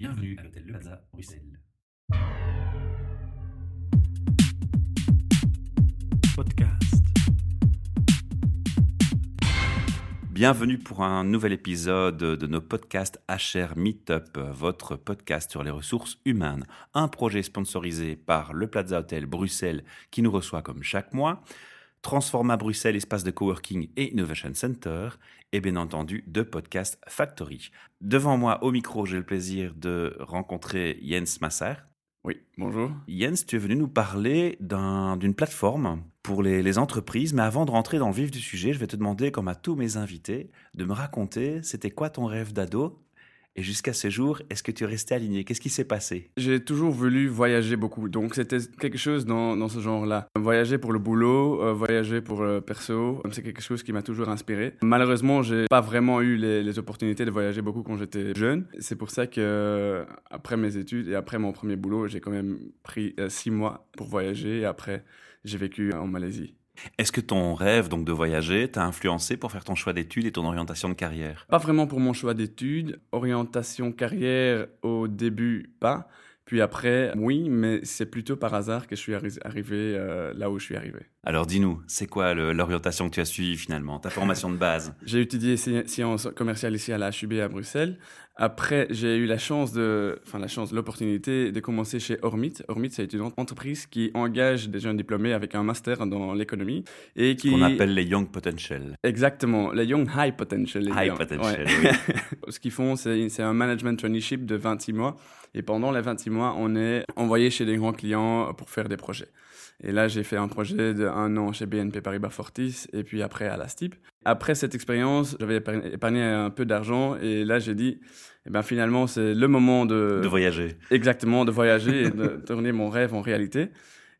Bienvenue à l'hôtel Le Plaza, Bruxelles. Podcast. Bienvenue pour un nouvel épisode de nos podcasts HR Meetup, votre podcast sur les ressources humaines. Un projet sponsorisé par le Plaza Hotel Bruxelles qui nous reçoit comme chaque mois. Transforma Bruxelles, espace de coworking et innovation center, et bien entendu de Podcast Factory. Devant moi, au micro, j'ai le plaisir de rencontrer Jens Masser. Oui, bonjour. Jens, tu es venu nous parler d'un- d'une plateforme pour les, les entreprises, mais avant de rentrer dans le vif du sujet, je vais te demander, comme à tous mes invités, de me raconter c'était quoi ton rêve d'ado? Et jusqu'à ce jour, est-ce que tu es resté aligné? Qu'est-ce qui s'est passé? J'ai toujours voulu voyager beaucoup, donc c'était quelque chose dans, dans ce genre-là. Voyager pour le boulot, euh, voyager pour le perso, c'est quelque chose qui m'a toujours inspiré. Malheureusement, j'ai pas vraiment eu les, opportunités de voyager beaucoup quand j'étais jeune. C'est pour ça que euh, après mes études et après mon premier boulot, j'ai quand même pris euh, six mois pour voyager et après j'ai vécu en Malaisie. Est-ce que ton rêve donc de voyager t'a influencé pour faire ton choix d'études et ton orientation de carrière? Pas vraiment pour mon choix d'études, orientation carrière au début pas, puis après oui, mais c'est plutôt par hasard que je suis arri- arrivé euh, là où je suis arrivé. Alors dis-nous, c'est quoi l'orientation que tu as suivie finalement, ta formation de base? J'ai étudié sci- sciences commerciales ici à la HUB à Bruxelles. Après, j'ai eu la chance de, enfin la chance, l'opportunité de commencer chez Ormit. Ormit, c'est une entreprise qui engage des jeunes diplômés avec un master dans l'économie et qui Qu'on appelle les Young Potential. exactement les Young High Potential. les High gars. Potential, Ouais. Ce qu'ils font, c'est un management traineeship de 26 mois. Et pendant les 26 mois, on est envoyé chez des grands clients pour faire des projets. Et là, j'ai fait un projet de un an chez BNP Paribas Fortis et puis après à la STIP. Après cette expérience, j'avais épargné un peu d'argent et là, j'ai dit, eh ben finalement, c'est le moment de, De voyager. exactement de voyager et de tourner mon rêve en réalité.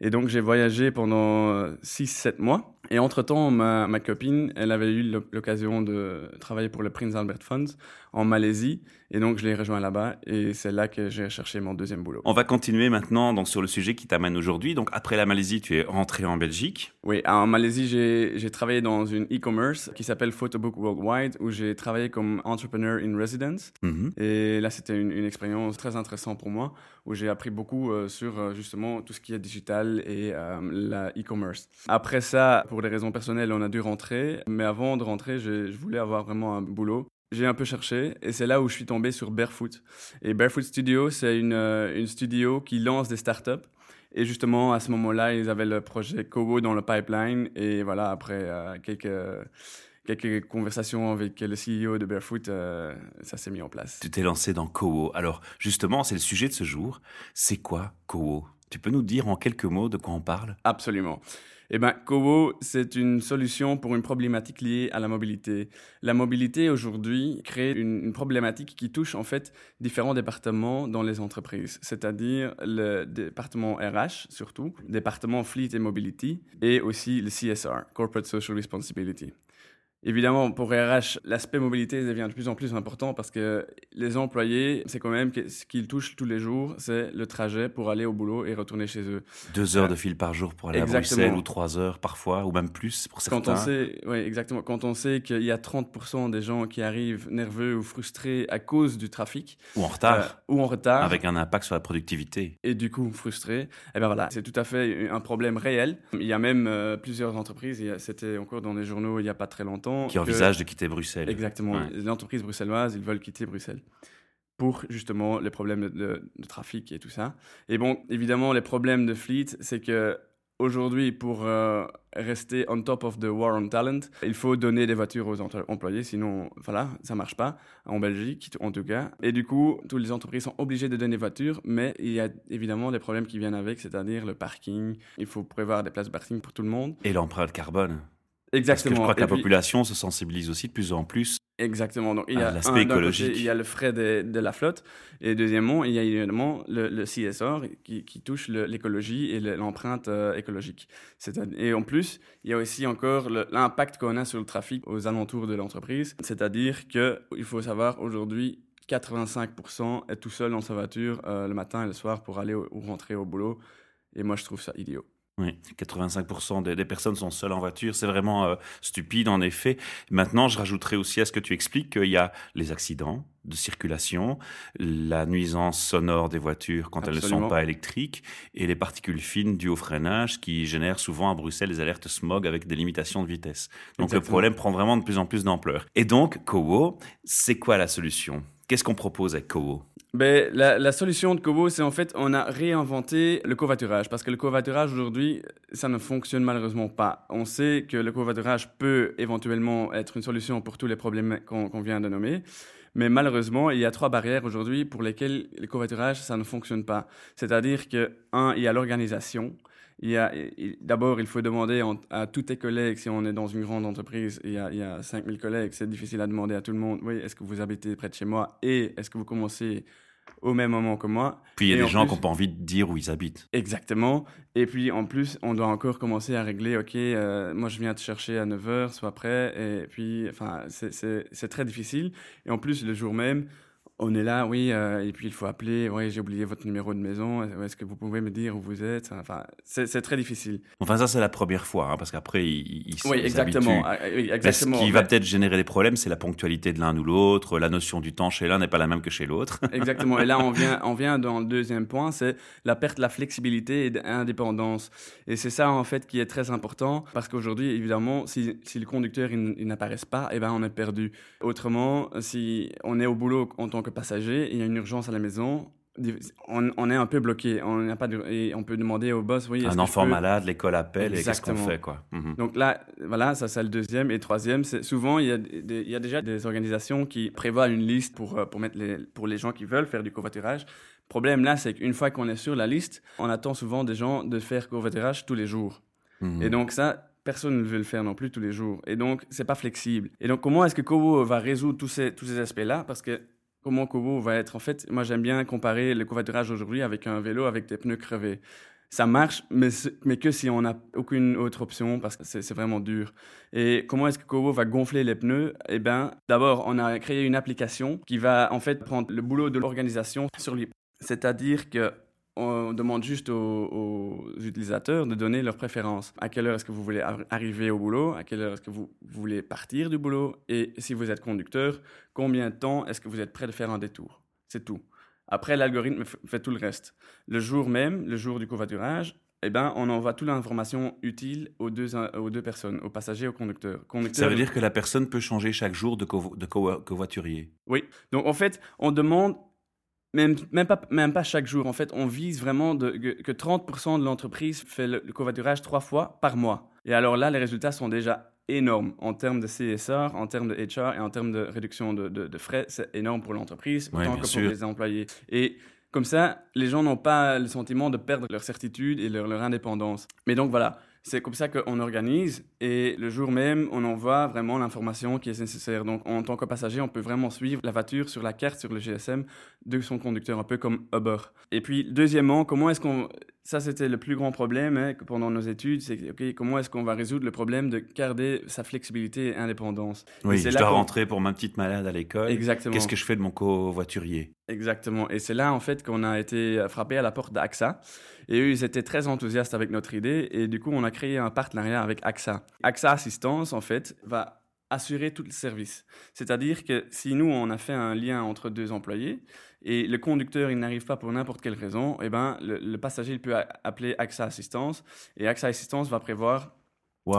Et donc, j'ai voyagé pendant 6-7 mois. Et entre-temps, ma, ma copine, elle avait eu l'oc- l'occasion de travailler pour le Prince Albert Funds en Malaisie. Et donc, je l'ai rejoint là-bas. Et c'est là que j'ai cherché mon deuxième boulot. On va continuer maintenant donc sur le sujet qui t'amène aujourd'hui. Donc après la Malaisie, tu es rentré en Belgique. Oui, en Malaisie, j'ai travaillé dans une e-commerce qui s'appelle Photobook Worldwide, où j'ai travaillé comme entrepreneur in residence. Mhm. Et là, c'était une, une expérience très intéressante pour moi, où j'ai appris beaucoup euh, sur euh, justement tout ce qui est digital et euh, la e-commerce. Après ça, pour des raisons personnelles, on a dû rentrer. Mais avant de rentrer, je, je voulais avoir vraiment un boulot. J'ai un peu cherché et c'est là où je suis tombé sur Barefoot. Et Barefoot Studio, c'est une, euh, une studio qui lance des startups. Et justement, à ce moment-là, ils avaient le projet Kobo dans le pipeline. Et voilà, après euh, quelques, quelques conversations avec le CEO de Barefoot, euh, ça s'est mis en place. Tu t'es lancé dans Kowo. Alors justement, c'est le sujet de ce jour. C'est quoi Kowo Tu peux nous dire en quelques mots de quoi on parle? Absolument. Eh ben, Kobo, c'est une solution pour une problématique liée à la mobilité. La mobilité aujourd'hui crée une, une problématique qui touche en fait différents départements dans les entreprises, c'est-à-dire le département RH surtout, département Fleet et Mobility, et aussi le CSR, Corporate Social Responsibility. Évidemment, pour RH, l'aspect mobilité devient de plus en plus important parce que les employés, c'est quand même ce qu'ils touchent tous les jours, c'est le trajet pour aller au boulot et retourner chez eux. Deux heures de fil par jour pour aller à. Bruxelles ou trois heures parfois, ou même plus pour certains. Quand on sait, oui, exactement. Quand on sait qu'il y a 30% des gens qui arrivent nerveux ou frustrés à cause du trafic Ou en retard, euh, ou en retard, avec un impact sur la productivité. et du coup frustrés, eh ben voilà, c'est tout à fait un problème réel. Il y a même euh, plusieurs entreprises, c'était encore dans les journaux il y a pas très longtemps, Qui que- envisagent de quitter Bruxelles. exactement, Ouais. les entreprises bruxelloises, ils veulent quitter Bruxelles pour justement les problèmes de, de- de trafic et tout ça. Et bon, évidemment, les problèmes de fleet, c'est que aujourd'hui, pour euh, rester on top of the war on talent, il faut donner des voitures aux employés, sinon, voilà, ça marche pas, en Belgique en tout cas. Et du coup, toutes les entreprises sont obligées de donner des voitures, mais il y a évidemment des problèmes qui viennent avec, c'est-à-dire le parking. Il faut prévoir des places de parking pour tout le monde. Et l'empreinte carbone. Parce que Exactement. je crois que Et la puis- population se sensibilise aussi de plus en plus. Exactement. Donc, il y à a l'aspect côté, écologique. il y a le frais de, de la flotte. Et deuxièmement, il y a évidemment le, le CSR qui, qui touche le- l'écologie et le- l'empreinte euh, écologique. Et en plus, il y a aussi encore l'impact qu'on a sur le trafic aux alentours de l'entreprise. C'est-à-dire qu'il faut savoir aujourd'hui, 85% est tout seul dans sa voiture euh, le matin et le soir pour aller ou rentrer au boulot. Et moi, je trouve ça idiot. Oui, 85% des, des, personnes sont seules en voiture. C'est vraiment euh, stupide, en effet. Maintenant, je rajouterai aussi à ce que tu expliques qu'il y a les accidents de circulation, la nuisance sonore des voitures quand Absolument. elles ne sont pas électriques et les particules fines dues au freinage qui génèrent souvent à Bruxelles des alertes smog avec des limitations de vitesse. Donc Exactement. le problème prend vraiment de plus en plus d'ampleur. Et donc, Kowo, c'est quoi la solution? Qu'est-ce qu'on propose avec Kowo Ben, la, solution de Kobo, c'est en fait, on a réinventé le covoiturage. Parce que le covoiturage, aujourd'hui, ça ne fonctionne malheureusement pas. On sait que le covoiturage peut éventuellement être une solution pour tous les problèmes qu'on qu'on vient de nommer. Mais malheureusement, il y a trois barrières aujourd'hui pour lesquelles le covoiturage, ça ne fonctionne pas. C'est-à-dire que, un, il y a l'organisation. Il y a, il- D'abord, il faut demander en- à tous tes collègues, si on est dans une grande entreprise, il y a, il y a 5000 collègues, c'est difficile à demander à tout le monde, oui, est-ce que vous habitez près de chez moi? Et est-ce que vous commencez au même moment que moi? Puis il y a Et des en gens plus- qui n'ont pas envie de dire où ils habitent. Exactement. Et puis en plus, on doit encore commencer à régler, ok, euh, moi je viens te chercher à 9h, sois prêt. Et puis, enfin, c'est très difficile. Et en plus, le jour même, on est là, oui, euh, et puis il faut appeler, oui, j'ai oublié votre numéro de maison, est-ce que vous pouvez me dire où vous êtes Enfin, c'est très difficile. Enfin, ça, c'est la première fois, hein, parce qu'après, ils, ils Oui, exactement. Ah, oui, exactement. ce qui va peut-être générer des problèmes, c'est la ponctualité de l'un ou l'autre. La notion du temps chez l'un n'est pas la même que chez l'autre. Exactement. Et là, on vient, on vient dans le deuxième point, c'est la perte de la flexibilité et d'indépendance. Et c'est ça, en fait, qui est très important, parce qu'aujourd'hui, évidemment, si, si le conducteur, il, il n'apparaît pas, eh ben, on est perdu. Autrement, si on est au boulot en tant que passager, et il y a une urgence à la maison, on, on est un peu bloqué. On n'a pas de, et on peut demander au boss, oui, Un que enfant peux- malade, l'école appelle, et qu'est-ce qu'on Exactement. fait, quoi. Mhm. donc là, voilà, ça c'est le deuxième. Et troisième, c'est souvent, il y, a des- il y a déjà des organisations qui prévoient une liste pour, euh, pour, mettre les, pour les gens qui veulent faire du covoiturage. Le problème là, c'est qu'une fois qu'on est sur la liste, on attend souvent des gens de faire covoiturage tous les jours. Mhm. Et donc ça, personne ne veut le faire non plus tous les jours. Et donc, c'est pas flexible. Et donc, comment est-ce que Kobo va résoudre tous ces, tous ces aspects-là? Parce que comment Kobo va être, en fait, moi j'aime bien comparer le covoiturage aujourd'hui avec un vélo avec des pneus crevés. Ça marche, mais, mais que si on n'a aucune autre option, parce que c'est vraiment dur. Et comment est-ce que Kobo va gonfler les pneus? Eh bien, d'abord, on a créé une application qui va en fait prendre le boulot de l'organisation sur lui. C'est-à-dire que on demande juste aux, aux utilisateurs de donner leurs préférences. À quelle heure est-ce que vous voulez ar- arriver au boulot? À quelle heure est-ce que vous voulez partir du boulot? Et si vous êtes conducteur, combien de temps est-ce que vous êtes prêt de faire un détour? C'est tout. Après, l'algorithme fait tout le reste. Le jour même, le jour du covoiturage, eh ben, on envoie toute l'information utile aux deux, aux deux personnes, aux passagers et au conducteur. conducteur Ça veut dire que la personne peut changer chaque jour de, covo- de covo- covoiturier? oui. Donc en fait, on demande même, même, pas, même pas chaque jour. En fait, on vise vraiment de, que, que 30% de l'entreprise fait le, le covoiturage trois fois par mois. Et alors là, les résultats sont déjà énormes en termes de CSR, en termes de HR et en termes de réduction de, de- de frais. C'est énorme pour l'entreprise, Ouais, autant que sûr. pour les employés. Et comme ça, les gens n'ont pas le sentiment de perdre leur certitude et leur, leur indépendance. Mais donc voilà, c'est comme ça qu'on organise et le jour même, on envoie vraiment l'information qui est nécessaire. Donc en tant que passager, on peut vraiment suivre la voiture sur la carte, sur le GSM de son conducteur, un peu comme Uber. Et puis deuxièmement, comment est-ce qu'on... Ça, c'était le plus grand problème hein, que pendant nos études, c'est comment est-ce qu'on va résoudre le problème de garder sa flexibilité et indépendance? Et Oui, c'est je dois rentrer pour ma petite malade à l'école. Exactement. Qu'est-ce que je fais de mon covoiturier? Exactement. Et c'est là, en fait, qu'on a été frappé à la porte d'AXA. Et eux, ils étaient très enthousiastes avec notre idée. Et du coup, on a créé un partenariat avec AXA. AXA Assistance, en fait, va assurer tout le service. C'est-à-dire que si nous, on a fait un lien entre deux employés et le conducteur, il n'arrive pas pour n'importe quelle raison, eh ben, le, passager, il peut appeler AXA Assistance. Et AXA Assistance va prévoir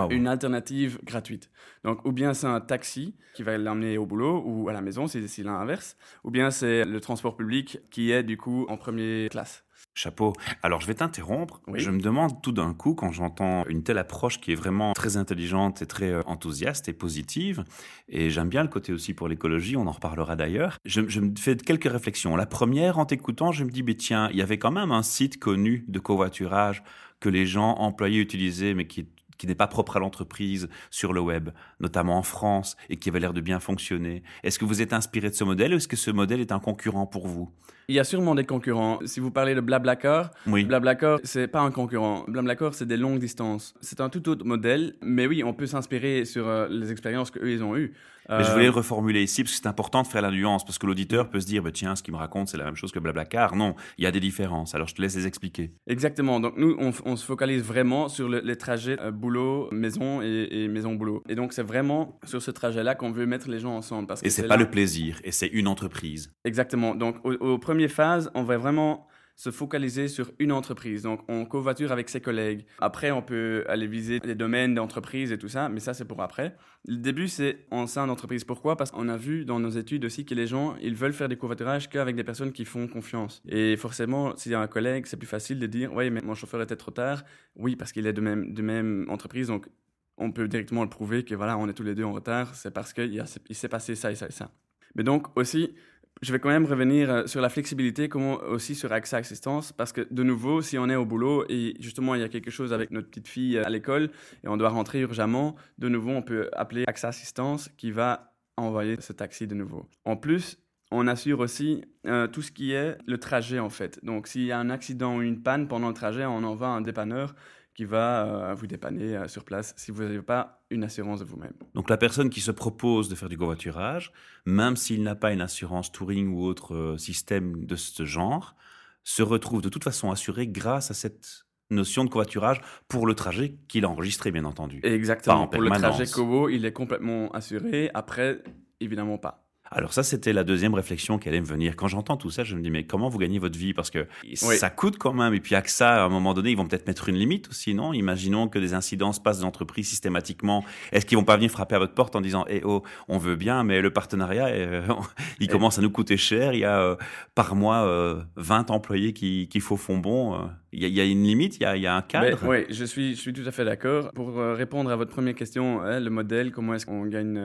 Une alternative gratuite. Donc, ou bien c'est un taxi qui va l'emmener au boulot ou à la maison, si c'est l'inverse, ou bien c'est le transport public qui est du coup en première classe. Chapeau. Alors, je vais t'interrompre. Oui. Je me demande tout d'un coup, quand j'entends une telle approche qui est vraiment très intelligente et très euh, enthousiaste et positive, et j'aime bien le côté aussi pour l'écologie, on en reparlera d'ailleurs, je, je me fais quelques réflexions. La première, en t'écoutant, je me dis, mais tiens, il y avait quand même un site connu de covoiturage que les gens employés utilisaient, mais qui qui n'est pas propre à l'entreprise sur le web, notamment en France, et qui avait l'air de bien fonctionner. Est-ce que vous êtes inspiré de ce modèle ou est-ce que ce modèle est un concurrent pour vous? Il y a sûrement des concurrents. Si vous parlez de Blablacar, Oui. Blablacar, c'est pas un concurrent. Blablacar, c'est des longues distances. C'est un tout autre modèle, mais oui, on peut s'inspirer sur euh, les expériences qu'eux, ils ont eues. Mais je Euh, voulais le reformuler ici parce que c'est important de faire la nuance parce que l'auditeur peut se dire bah, tiens, ce qu'il me raconte, c'est la même chose que Blablacar. Non, il y a des différences. Alors je te laisse les expliquer. Exactement. Donc nous, on, se focalise vraiment sur le- les trajets euh, boulot-maison et, et maison-boulot. Et donc c'est vraiment sur ce trajet-là qu'on veut mettre les gens ensemble. Parce que Et c'est pas là- le plaisir, et c'est une entreprise. Exactement. Donc, au- aux, premières phases, on va vraiment se focaliser sur une entreprise. Donc, on covoiture avec ses collègues. Après, on peut aller viser les domaines d'entreprise et tout ça, mais ça, c'est pour après. Le début, c'est en sein d'entreprise. Pourquoi? Parce qu'on a vu dans nos études aussi que les gens, ils veulent faire des covoiturages qu'avec des personnes qui font confiance. Et forcément, s'il y a un collègue, c'est plus facile de dire, oui, mais mon chauffeur était trop tard. Oui, parce qu'il est de même, de même entreprise. Donc, on peut directement le prouver que voilà, on est tous les deux en retard. C'est parce qu'il s'est passé ça et ça et ça. Mais donc, aussi, je vais quand même revenir euh, sur la flexibilité, comme aussi sur AXA Assistance, parce que de nouveau, si on est au boulot et justement il y a quelque chose avec notre petite fille euh, à l'école et on doit rentrer urgemment, de nouveau on peut appeler AXA Assistance qui va envoyer ce taxi de nouveau. En plus, on assure aussi euh, tout ce qui est le trajet en fait. Donc s'il y a un accident ou une panne pendant le trajet, on envoie un dépanneur qui va vous dépanner sur place si vous n'avez pas une assurance de vous-même. Donc la personne qui se propose de faire du covoiturage, même s'il n'a pas une assurance touring ou autre euh, système de ce genre, se retrouve de toute façon assuré grâce à cette notion de covoiturage pour le trajet qu'il a enregistré, bien entendu. Exactement. En Pour le trajet Kobo, il est complètement assuré. Après, évidemment pas. Alors ça, c'était la deuxième réflexion qui allait me venir. Quand j'entends tout ça, je me dis, mais comment vous gagnez votre vie? Parce que ça coûte quand même. Et puis ça, à un moment donné, ils vont peut-être mettre une limite aussi, non? Imaginons que des incidents se passent dans l'entreprise systématiquement. Est-ce qu'ils vont pas venir frapper à votre porte en disant, eh oh, on veut bien, mais le partenariat, euh, il Eh. commence à nous coûter cher. Il y a euh, par mois euh, 20 employés qui, qui font fond bon. euh. Il y, a, il y a une limite, il y a, il y a un cadre. Oui, je suis, je suis tout à fait d'accord. Pour euh, répondre à votre première question, hein, le modèle, comment est-ce qu'on gagne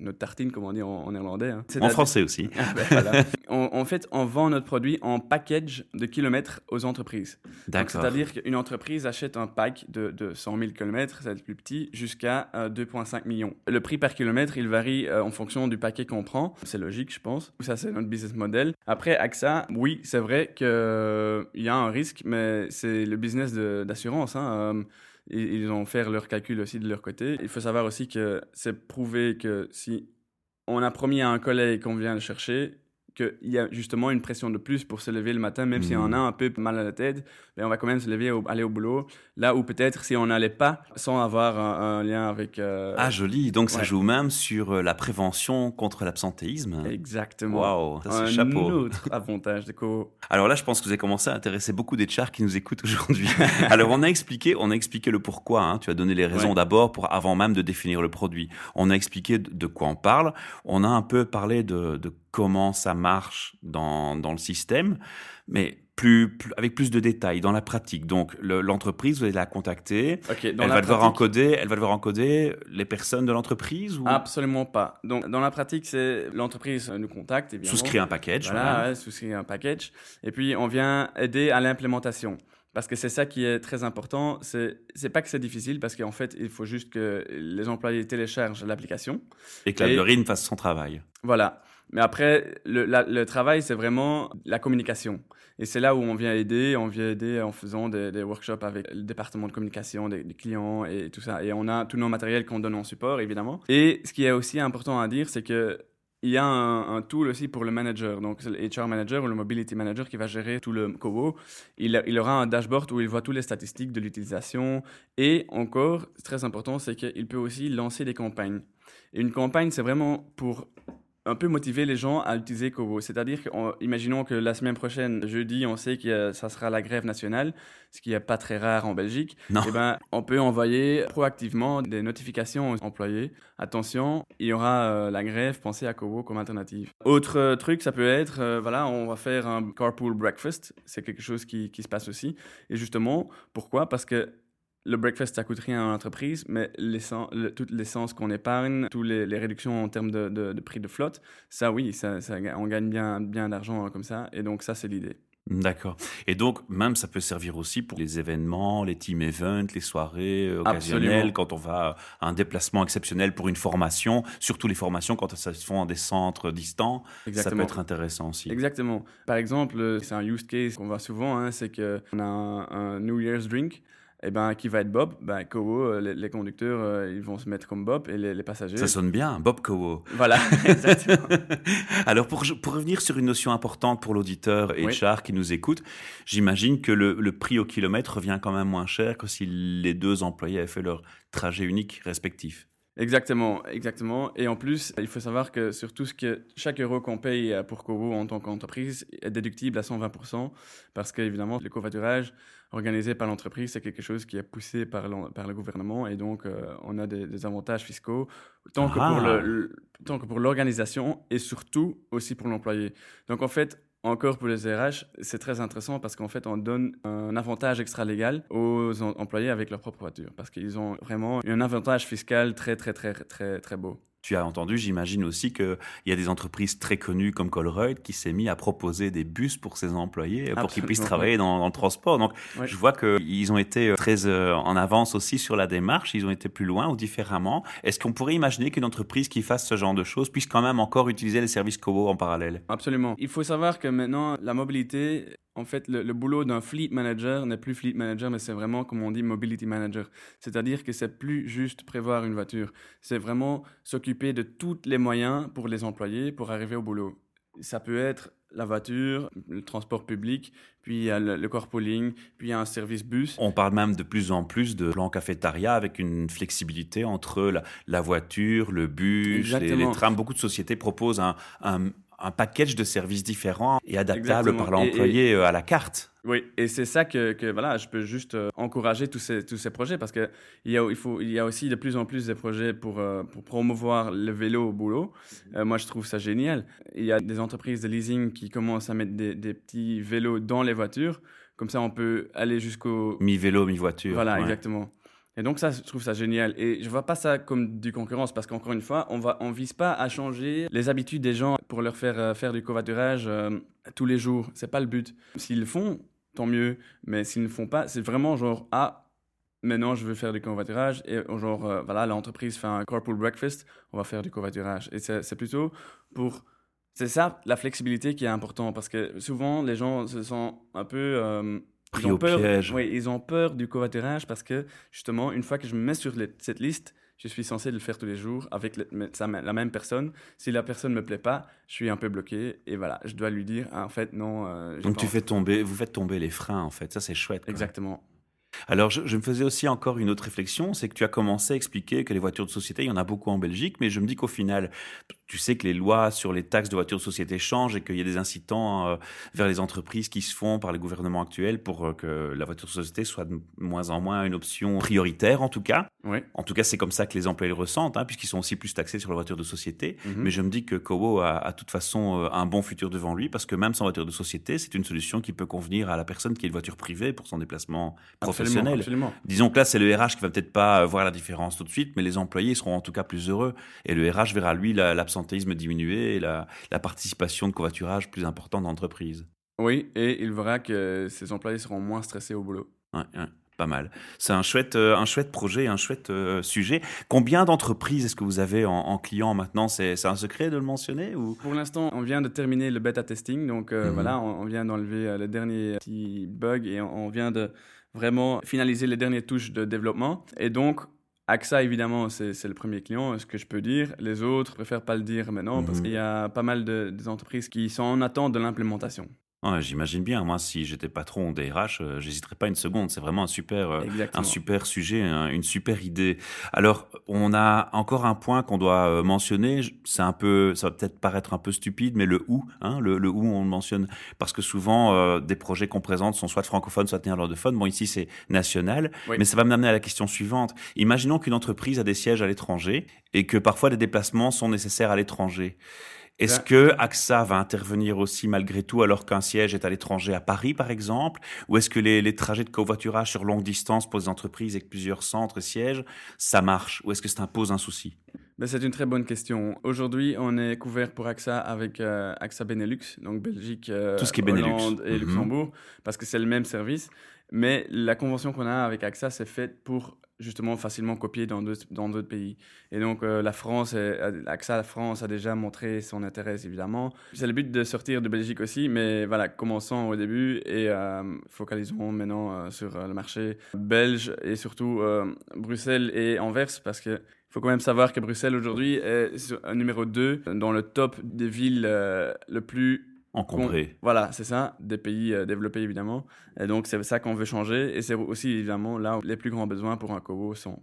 notre tartine, comme on dit en, en néerlandais hein. En français aussi. Ah, ben, voilà. en, en fait, on vend notre produit en package de kilomètres aux entreprises. D'accord. C'est-à-dire qu'une entreprise achète un pack de, de 100 000 km, c'est le plus petit, jusqu'à euh, 2,5 millions. Le prix par kilomètre, il varie euh, en fonction du paquet qu'on prend. C'est logique, je pense. Ça, c'est notre business model. Après, AXA, oui, c'est vrai qu'il y a un risque, mais c'est le business de- d'assurance. Hein. Euh, ils ils ont fait leurs calculs aussi de leur côté. Il faut savoir aussi que c'est prouvé que si on a promis à un collègue qu'on vient le chercher, qu'il y a justement une pression de plus pour se lever le matin, même si on a un peu mal à la tête, mais on va quand même se lever, aller au boulot. Là où peut-être si on n'allait pas, sans avoir un, un lien avec... euh, Ah, joli. Donc ça joue même sur euh, la prévention contre l'absentéisme. Exactement. Waouh, ça c'est un autre avantage de co. Alors là, je pense que vous avez commencé à intéresser beaucoup des chars qui nous écoutent aujourd'hui. Alors on a expliqué, on a expliqué le pourquoi. hein. Tu as donné les raisons Ouais. d'abord pour avant même de définir le produit. On a expliqué de, de quoi on parle. On a un peu parlé de, de comment ça marche dans, dans le système, mais plus, plus- avec plus de détails dans la pratique. Donc le- l'entreprise, vous allez la contacter. Dans elle la va devoir encoder, elle va devoir encoder les personnes de l'entreprise ou? Absolument pas. Donc, dans la pratique, c'est l'entreprise nous contacte, évidemment. souscrire un package. Voilà, voilà. ouais, souscrire un package. Et puis, on vient aider à l'implémentation. Parce que c'est ça qui est très important. C'est pas que c'est difficile, parce qu'en fait, il faut juste que les employés téléchargent l'application. Et que la Et- Lorine fasse son travail. Voilà. Mais après, le, travail, c'est vraiment la communication. Et c'est là où on vient aider. On vient aider en faisant des, workshops avec le département de communication des, clients et tout ça. Et on a tous nos matériels qu'on donne en support, évidemment. Et ce qui est aussi important à dire, c'est que il y a un, un tool aussi pour le manager, donc le HR manager ou le mobility manager qui va gérer tout le COBO. Il, il aura un dashboard où il voit toutes les statistiques de l'utilisation. Et encore, très important, c'est qu'il peut aussi lancer des campagnes. Et une campagne, c'est vraiment pour un peu motiver les gens à utiliser Kobo. C'est-à-dire que, on- imaginons que la semaine prochaine, jeudi, on sait que euh, ça sera la grève nationale, ce qui n'est pas très rare en Belgique. Non. Eh ben, on peut envoyer proactivement des notifications aux employés. Attention, il y aura euh, la grève, pensez à Kobo comme alternative. Autre euh, truc, ça peut être, euh, voilà, on va faire un carpool breakfast. C'est quelque chose qui, qui se passe aussi. Et justement, pourquoi? Parce que le breakfast, ça coûte rien à l'entreprise, mais le- toute l'essence qu'on épargne, toutes les, les réductions en termes de, de- de prix de flotte, ça oui, ça, ça- on gagne bien, bien d'argent hein, comme ça. Et donc ça, c'est l'idée. D'accord. Et donc, même, ça peut servir aussi pour les événements, les team events, les soirées euh, occasionnelles, Absolument. quand on va à un déplacement exceptionnel pour une formation, surtout les formations quand ça se font dans des centres distants, ça peut Exactement. être intéressant aussi. Exactement. Par exemple, euh, c'est un use case qu'on voit souvent, hein, c'est qu'on a un, un New Year's drink eh ben, qui va être Bob? Ben, Kowo, euh, les, les conducteurs, euh, ils vont se mettre comme Bob et les, les passagers. Ça sonne bien, Bob Kowo. Voilà, exactement. Alors, pour, pour revenir sur une notion importante pour l'auditeur et Oui. Char qui nous écoute, j'imagine que le, le prix au kilomètre revient quand même moins cher que si les deux employés avaient fait leur trajet unique respectif. Exactement, exactement. Et en plus, il faut savoir que sur tout ce que chaque euro qu'on paye pour Kowo en tant qu'entreprise est déductible à 120% parce qu'évidemment, le covoiturage organisé par l'entreprise, c'est quelque chose qui est poussé par, par le gouvernement et donc euh, on a des, des avantages fiscaux tant que Ah. pour le- le- tant que pour l'organisation et surtout aussi pour l'employé. Donc en fait, encore pour les RH, c'est très intéressant parce qu'en fait, on donne un avantage extra-légal aux em- employés avec leur propre voiture parce qu'ils ont vraiment un avantage fiscal très, très, très, très, très beau. Tu as entendu, j'imagine aussi qu'il y a des entreprises très connues comme Colruyt qui s'est mis à proposer des bus pour ses employés pour qu'ils puissent travailler dans, dans le transport. Donc, je vois qu'ils ont été très euh, en avance aussi sur la démarche. Ils ont été plus loin ou différemment. Est-ce qu'on pourrait imaginer qu'une entreprise qui fasse ce genre de choses puisse quand même encore utiliser les services Kobo en parallèle? Absolument. Il faut savoir que maintenant, la mobilité, en fait, le, le boulot d'un fleet manager n'est plus fleet manager, mais c'est vraiment, comme on dit, mobility manager. C'est-à-dire que c'est plus juste prévoir une voiture. C'est vraiment s'occuper de tous les moyens pour les employés pour arriver au boulot. Ça peut être la voiture, le transport public, puis il y a le, le carpooling, puis il y a un service bus. On parle même de plus en plus de plans cafétéria avec une flexibilité entre la, la voiture, le bus, les, les trams. Beaucoup de sociétés proposent un, un, un package de services différents et adaptables Exactement. par l'employé euh, à la carte. Oui, et c'est ça que, que, voilà, je peux juste euh, encourager tous ces, tous ces projets parce qu'il y, a, il faut- il y a aussi de plus en plus de projets pour, euh, pour promouvoir le vélo au boulot. Euh, moi, je trouve ça génial. Il y a des entreprises de leasing qui commencent à mettre des, des petits vélos dans les voitures. Comme ça, on peut aller jusqu'au... Mi-vélo, mi-voiture. Voilà, ouais. exactement. Et donc ça, je trouve ça génial. Et je vois pas ça comme du concurrence parce qu'encore une fois, on va, on vise pas à changer les habitudes des gens pour leur faire euh, faire du covoiturage euh, tous les jours. C'est pas le but. S'ils le font, tant mieux. Mais s'ils ne font pas, c'est vraiment genre ah maintenant je veux faire du covoiturage et genre euh, voilà l'entreprise fait un carpool breakfast, on va faire du covoiturage. Et c'est plutôt pour c'est ça la flexibilité qui est important parce que souvent les gens se sentent un peu Pris ils ont au peur, piège. Oui, ils ont peur du covoiturage parce que justement, une fois que je me mets sur les- cette liste, je suis censé le faire tous les jours avec le- la même personne. Si la personne me plaît pas, je suis un peu bloqué et voilà, je dois lui dire ah, en fait non. euh, Donc tu fais tomber, vous faites tomber les freins en fait. Ça c'est chouette. quoi. exactement. Alors, je, je me faisais aussi encore une autre réflexion, c'est que tu as commencé à expliquer que les voitures de société, il y en a beaucoup en Belgique, mais je me dis qu'au final, tu sais que les lois sur les taxes de voitures de société changent et qu'il y a des incitants euh, vers les entreprises qui se font par les gouvernements actuels pour euh, que la voiture de société soit de moins en moins une option prioritaire, en tout cas. Oui. En tout cas, c'est comme ça que les employés le ressentent, hein, puisqu'ils sont aussi plus taxés sur la voiture de société. Mhm. Mais je me dis que Kobo a, a de toute façon euh, un bon futur devant lui, parce que même sans voiture de société, c'est une solution qui peut convenir à la personne qui a une voiture privée pour son déplacement professionnel. Absolument. Disons que là, c'est le RH qui va peut-être pas euh, voir la différence tout de suite, mais les employés seront en tout cas plus heureux. Et le RH verra, lui, la- l'absentéisme diminuer et la, la participation de covoiturage plus importante dans l'entreprise. Oui, et il verra que ses employés seront moins stressés au boulot. Ouais, ouais, pas mal. C'est un chouette, euh, un chouette projet, un chouette euh, sujet. Combien d'entreprises est-ce que vous avez en, en client maintenant? C'est un secret de le mentionner ou? Pour l'instant, on vient de terminer le bêta testing, donc euh, Mhm. voilà, on, on vient d'enlever le dernier petit bug et on, on vient de vraiment finaliser les dernières touches de développement. Et donc, AXA, évidemment, c'est le premier client, ce que je peux dire. Les autres, je préfère pas le dire maintenant parce Mhm. qu'il y a pas mal de, des entreprises qui sont en attente de l'implémentation. Ouais, J'imagine bien. Moi, si j'étais patron des RH, euh, j'hésiterais pas une seconde. C'est vraiment un super, euh, un super sujet, un- une super idée. Alors, on a encore un point qu'on doit euh, mentionner. C'est un peu, ça va peut-être paraître un peu stupide, mais le où, hein, le, le où on le mentionne parce que souvent des projets qu'on présente sont soit francophones, soit néerlandophones. Bon, ici c'est national, Oui. mais ça va m'amener à la question suivante. Imaginons qu'une entreprise a des sièges à l'étranger et que parfois des déplacements sont nécessaires à l'étranger. Est-ce Ben- que AXA va intervenir aussi malgré tout alors qu'un siège est à l'étranger à Paris par exemple? Ou est-ce que les, les trajets de covoiturage sur longue distance pour les entreprises avec plusieurs centres et sièges, ça marche? Ou est-ce que ça impose un souci? Ben, c'est une très bonne question. Aujourd'hui, on est couvert pour AXA avec euh, AXA Benelux, donc Belgique, euh, Tout ce qui est Benelux. Hollande et Mhm. Luxembourg, parce que c'est le même service. Mais la convention qu'on a avec AXA, c'est faite pour justement facilement copié dans d'autres, pays. Et donc euh, la France, AXA France a déjà montré son intérêt évidemment. C'est le but de sortir de Belgique aussi, mais voilà, commençons au début et euh, focalisons maintenant euh, sur le marché belge et surtout Bruxelles et Anvers parce que faut quand même savoir que Bruxelles aujourd'hui est numéro 2 dans le top des villes le plus Voilà, c'est ça, des pays euh, développés évidemment. Et donc c'est ça qu'on veut changer. Et c'est aussi évidemment là où les plus grands besoins pour un Kobo sont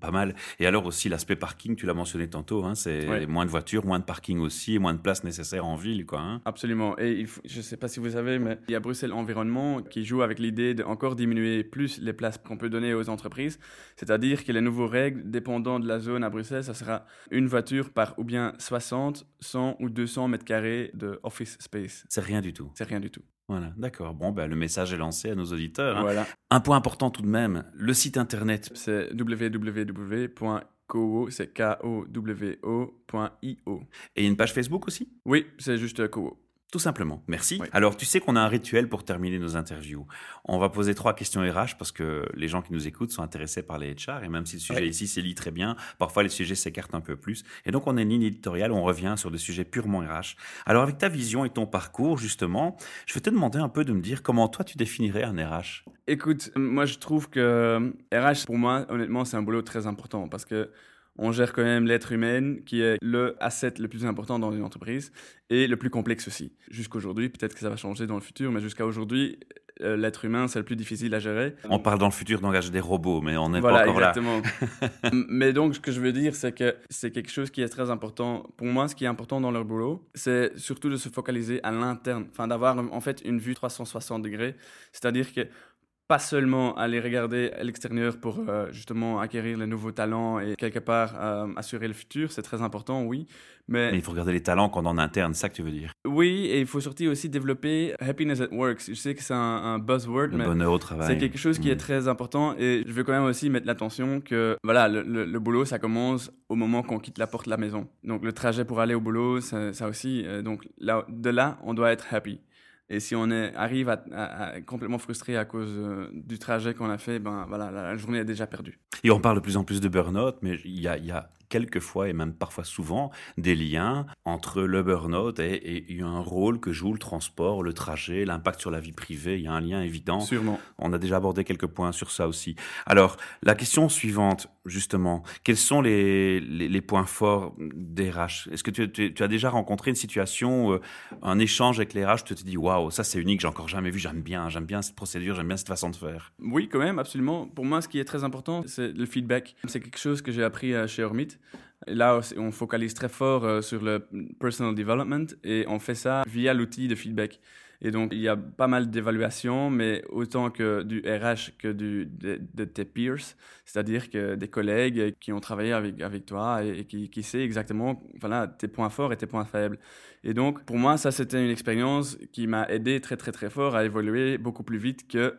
pas mal. Et alors aussi l'aspect parking, tu l'as mentionné tantôt, hein, c'est moins de voitures, moins de parking aussi, moins de place nécessaire en ville. Quoi, hein. Absolument. Et je ne sais pas si vous savez, mais il y a Bruxelles Environnement qui joue avec l'idée d'encore diminuer plus les places qu'on peut donner aux entreprises. C'est-à-dire que les nouveaux règles, dépendant de la zone à Bruxelles, ça sera une voiture par ou bien 60, 100 ou 200 mètres carrés de office space. C'est rien du tout. C'est rien du tout. Voilà, d'accord. Bon, ben, le message est lancé à nos auditeurs. Hein. Voilà. Un point important tout de même, le site internet. C'est www.kowo, c'est K-O-W-O.io. Et une page Facebook aussi? Oui, c'est juste Kowo. Tout simplement. Merci. Alors, tu sais qu'on a un rituel pour terminer nos interviews. On va poser trois questions RH parce que les gens qui nous écoutent sont intéressés par les HR et même si le sujet ici s'élit très bien, parfois les sujets s'écartent un peu plus. Et donc, on a une ligne éditoriale où on revient sur des sujets purement RH. Alors, avec ta vision et ton parcours, justement, je vais te demander un peu de me dire comment toi tu définirais un RH. Écoute, moi je trouve que RH, pour moi, honnêtement, c'est un boulot très important parce que on gère quand même l'être humain qui est le asset le plus important dans une entreprise et le plus complexe aussi. Jusqu'aujourd'hui, peut-être que ça va changer dans le futur, mais jusqu'à aujourd'hui, euh, l'être humain, c'est le plus difficile à gérer. On parle dans le futur d'engager des robots, mais on n'est pas encore exactement. là. mais donc, ce que je veux dire, c'est que c'est quelque chose qui est très important. Pour moi, ce qui est important dans leur boulot, c'est surtout de se focaliser à l'interne, enfin d'avoir en fait une vue 360 degrés. C'est-à-dire que pas seulement aller regarder à l'extérieur pour euh, justement acquérir les nouveaux talents et quelque part euh, assurer le futur, c'est très important, oui. Mais... il faut regarder les talents qu'on a en interne, c'est ça que tu veux dire? Oui, et il faut surtout aussi développer happiness at work. Je sais que c'est un, buzzword, le mais bonheur au travail. c'est quelque chose qui est mm. très important et je veux quand même aussi mettre l'attention que voilà, le, le, boulot, ça commence au moment qu'on quitte la porte de la maison. Donc le trajet pour aller au boulot, ça, ça aussi. Euh, donc là, de là, on doit être happy. Et si on est, arrive à, complètement frustré à cause euh, du trajet qu'on a fait, ben voilà, la, journée est déjà perdue. Et on parle de plus en plus de burn-out, mais il y a, y a quelquefois et même parfois souvent des liens entre le burn-out et, et, un rôle que joue le transport, le trajet, l'impact sur la vie privée. Il y a un lien évident. Sûrement. On a déjà abordé quelques points sur ça aussi. Alors, la question suivante, justement, quels sont les, les, points forts des RH? Est-ce que tu, as déjà rencontré une situation, euh, un échange avec les RH, tu te dis waouh, ça c'est unique, j'ai encore jamais vu, j'aime bien, j'aime bien cette procédure, j'aime bien cette façon de faire? Oui, quand même, absolument. Pour moi, ce qui est très important, c'est le feedback. C'est quelque chose que j'ai appris chez Hormit. Là, on focalise très fort euh, sur le personal development et on fait ça via l'outil de feedback. Et donc, il y a pas mal d'évaluations, mais autant que du RH que du, de, tes peers, c'est-à-dire que des collègues qui ont travaillé avec, avec toi et, qui, qui sait exactement voilà, tes points forts et tes points faibles. Et donc, pour moi, ça, c'était une expérience qui m'a aidé très, très, très fort à évoluer beaucoup plus vite que,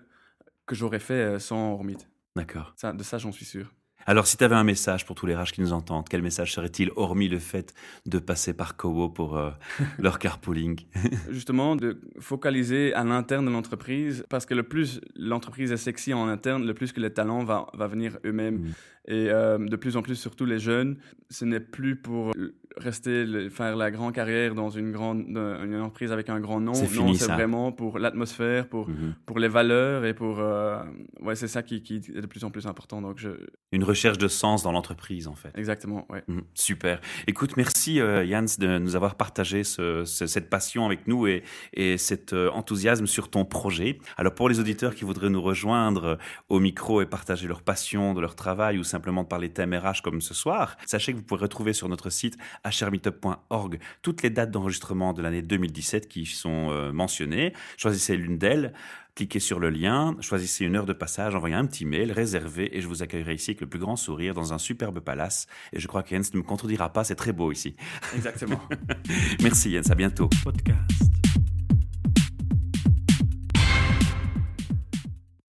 que j'aurais fait euh, sans Hormit. D'accord. de ça, j'en suis sûr. Alors, si tu avais un message pour tous les RH qui nous entendent, quel message serait-il, hormis le fait de passer par Kowo pour euh, leur carpooling? Justement, de focaliser à l'interne de l'entreprise, parce que le plus l'entreprise est sexy en interne, le plus que les talents vont va venir eux-mêmes. Mm. Et euh, de plus en plus, surtout les jeunes, ce n'est plus pour rester, faire la grande carrière dans une grande une entreprise avec un grand nom. Non, c'est vraiment pour l'atmosphère, pour, mm-hmm. pour les valeurs et pour. Euh, ouais, c'est ça qui, qui, est de plus en plus important. Donc je... Une recherche de sens dans l'entreprise, en fait. Exactement, ouais. Mm, super. Écoute, merci euh, Jans de nous avoir partagé ce, cette passion avec nous et, et cet enthousiasme sur ton projet. Alors pour les auditeurs qui voudraient nous rejoindre au micro et partager leur passion de leur travail ou simplement parler thème RH comme ce soir, sachez que vous pourrez retrouver sur notre site hrmeetup.org toutes les dates d'enregistrement de l'année 2017 qui sont euh, mentionnées. Choisissez l'une d'elles. Cliquez sur le lien, choisissez une heure de passage, envoyez un petit mail, réservez et je vous accueillerai ici avec le plus grand sourire dans un superbe palace. Et je crois que Jens ne me contredira pas, c'est très beau ici. Exactement. Merci Jens, à bientôt. Podcast.